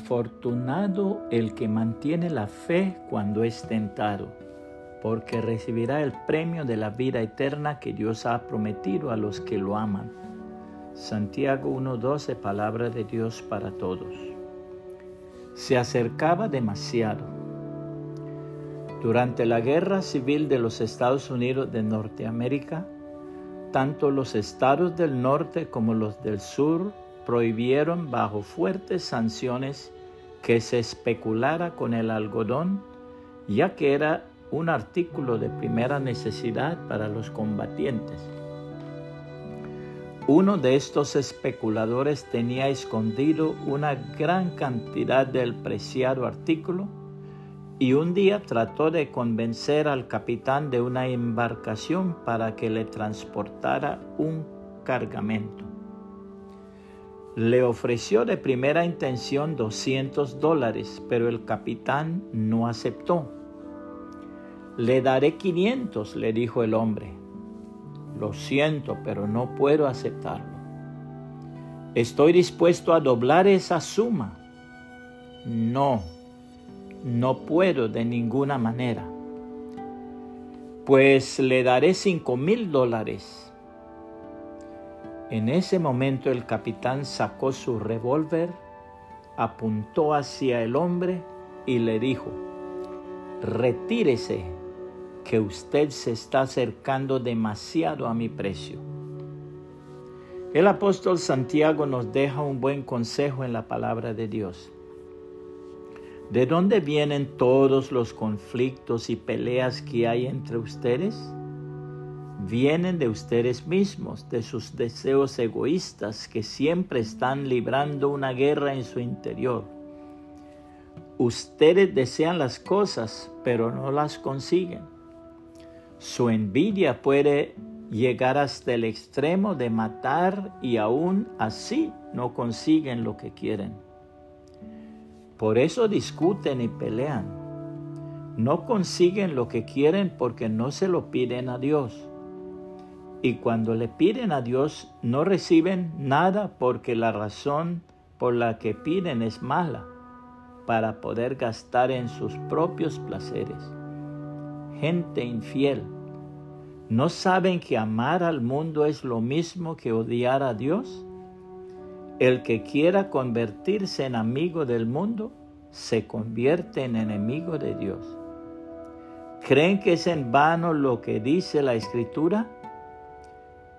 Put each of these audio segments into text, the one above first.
Afortunado el que mantiene la fe cuando es tentado, porque recibirá el premio de la vida eterna que Dios ha prometido a los que lo aman. Santiago 1.12, palabra de Dios para todos. Se acercaba demasiado. Durante la Guerra Civil de los Estados Unidos de Norteamérica, tanto los estados del norte como los del sur prohibieron bajo fuertes sanciones que se especulara con el algodón, ya que era un artículo de primera necesidad para los combatientes. Uno de estos especuladores tenía escondido una gran cantidad del preciado artículo y un día trató de convencer al capitán de una embarcación para que le transportara un cargamento. Le ofreció de primera intención 200 dólares, pero el capitán no aceptó. Le daré 500, le dijo el hombre. Lo siento, pero no puedo aceptarlo. Estoy dispuesto a doblar esa suma. No, no puedo de ninguna manera. Pues le daré cinco mil dólares. En ese momento el capitán sacó su revólver, apuntó hacia el hombre y le dijo, retírese, que usted se está acercando demasiado a mi precio. El apóstol Santiago nos deja un buen consejo en la palabra de Dios. ¿De dónde vienen todos los conflictos y peleas que hay entre ustedes? Vienen de ustedes mismos, de sus deseos egoístas que siempre están librando una guerra en su interior. Ustedes desean las cosas, pero no las consiguen. Su envidia puede llegar hasta el extremo de matar y aún así no consiguen lo que quieren. Por eso discuten y pelean. No consiguen lo que quieren porque no se lo piden a Dios y cuando le piden a Dios no reciben nada porque la razón por la que piden es mala, para poder gastar en sus propios placeres. Gente infiel, ¿no saben que amar al mundo es lo mismo que odiar a Dios? El que quiera convertirse en amigo del mundo se convierte en enemigo de Dios. ¿Creen que es en vano lo que dice la Escritura?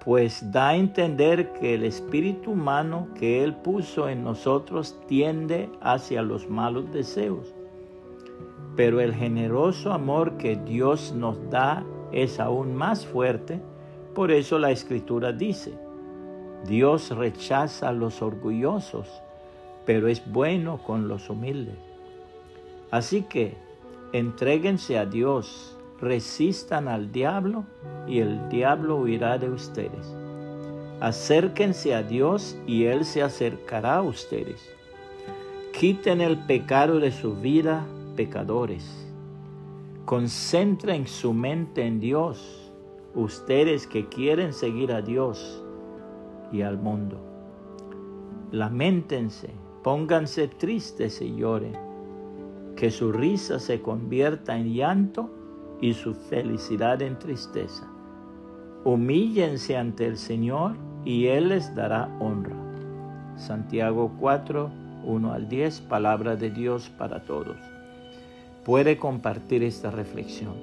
Pues da a entender que el espíritu humano que Él puso en nosotros tiende hacia los malos deseos. Pero el generoso amor que Dios nos da es aún más fuerte, por eso la escritura dice, Dios rechaza a los orgullosos, pero es bueno con los humildes. Así que entréguense a Dios resistan al diablo y el diablo huirá de ustedes. Acérquense a Dios y Él se acercará a ustedes. Quiten el pecado de su vida, pecadores. Concentren su mente en Dios, ustedes que quieren seguir a Dios y al mundo. Lamentense, pónganse tristes y lloren. Que su risa se convierta en llanto y su felicidad en tristeza. Humíllense ante el Señor y Él les dará honra. Santiago 4, 1 al 10, palabra de Dios para todos. Puede compartir esta reflexión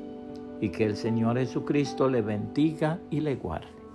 y que el Señor Jesucristo le bendiga y le guarde.